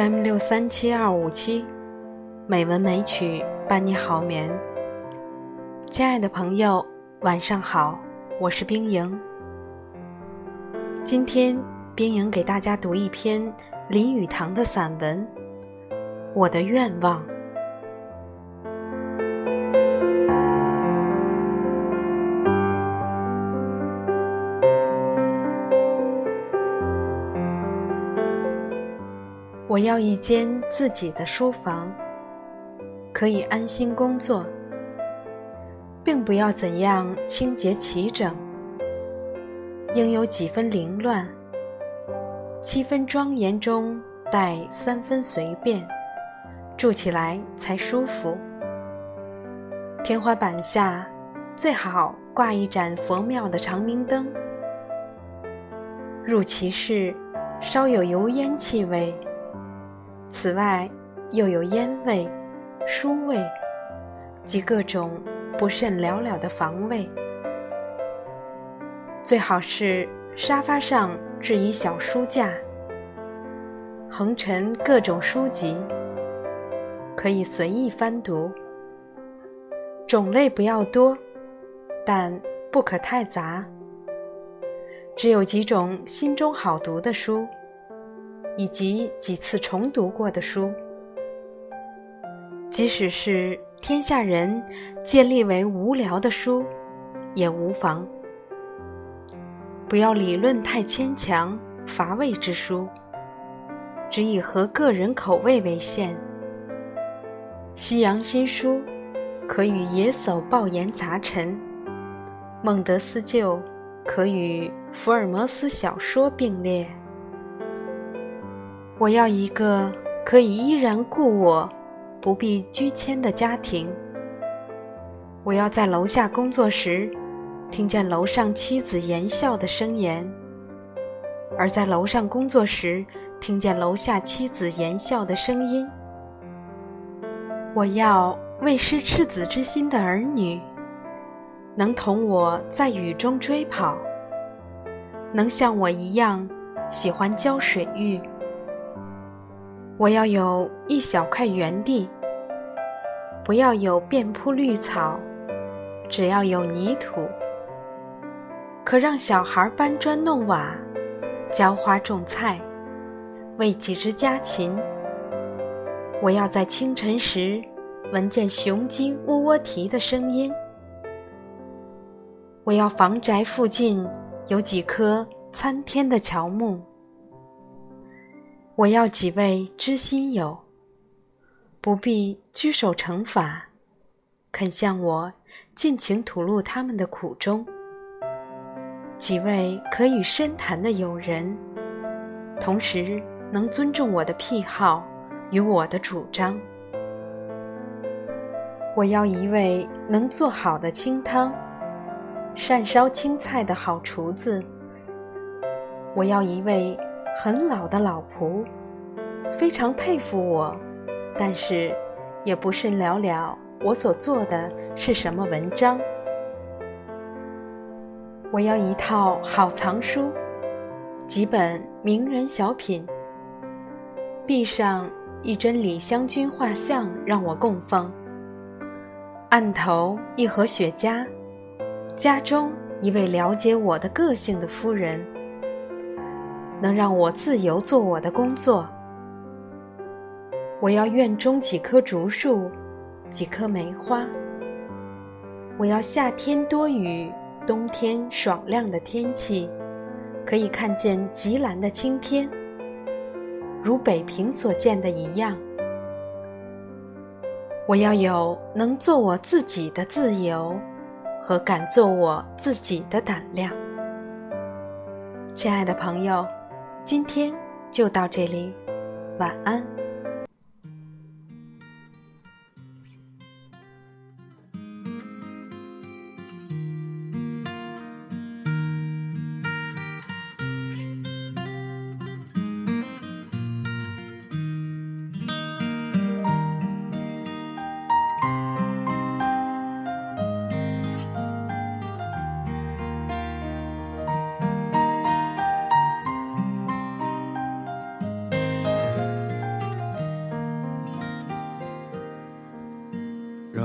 m 六三七二五七，美文美曲伴你好眠。亲爱的朋友，晚上好，我是冰莹。今天冰莹给大家读一篇林语堂的散文《我的愿望》。我要一间自己的书房，可以安心工作，并不要怎样清洁齐整，应有几分凌乱，七分庄严中带三分随便，住起来才舒服。天花板下最好挂一盏佛庙的长明灯，入其室稍有油烟气味。此外，又有烟味、书味及各种不甚寥寥的房味。最好是沙发上置一小书架，横陈各种书籍，可以随意翻读。种类不要多，但不可太杂。只有几种心中好读的书。以及几次重读过的书，即使是天下人建立为无聊的书，也无妨。不要理论太牵强乏味之书，只以合个人口味为限。西洋新书可与野叟抱言杂陈，孟德斯鸠可与福尔摩斯小说并列。我要一个可以依然顾我、不必拘牵的家庭。我要在楼下工作时，听见楼上妻子言笑的声言；而在楼上工作时，听见楼下妻子言笑的声音。我要为失赤子之心的儿女，能同我在雨中追跑，能像我一样喜欢浇水浴。我要有一小块园地，不要有遍铺绿草，只要有泥土，可让小孩搬砖弄瓦、浇花种菜、喂几只家禽。我要在清晨时闻见雄鸡喔喔啼的声音。我要房宅附近有几棵参天的乔木。我要几位知心友，不必拘守惩罚，肯向我尽情吐露他们的苦衷；几位可以深谈的友人，同时能尊重我的癖好与我的主张。我要一位能做好的清汤、善烧青菜的好厨子。我要一位。很老的老仆，非常佩服我，但是也不甚了了我所做的是什么文章。我要一套好藏书，几本名人小品，壁上一帧李香君画像让我供奉，案头一盒雪茄，家中一位了解我的个性的夫人。能让我自由做我的工作。我要院中几棵竹树，几棵梅花。我要夏天多雨，冬天爽亮的天气，可以看见极蓝的青天，如北平所见的一样。我要有能做我自己的自由，和敢做我自己的胆量。亲爱的朋友。今天就到这里，晚安。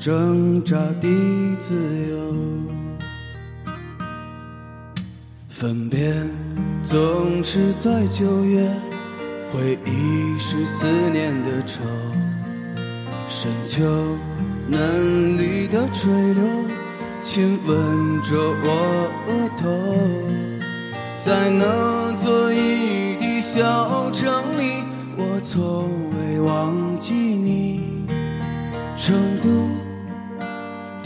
挣扎的自由。分别总是在九月，回忆是思念的愁，深秋嫩绿的垂柳，亲吻着我额头。在那座阴雨的小城里，我从未忘记你。成都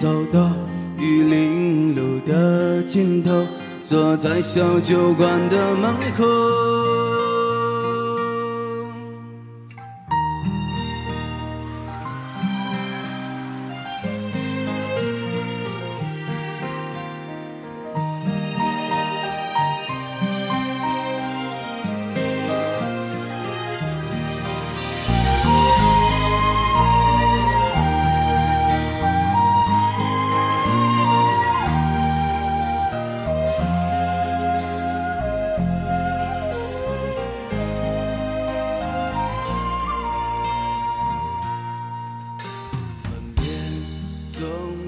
走到玉林路的尽头，坐在小酒馆的门口。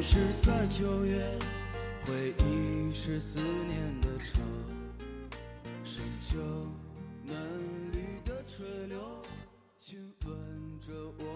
是在九月，回忆是思念的愁，深秋嫩绿的垂柳，亲吻着我。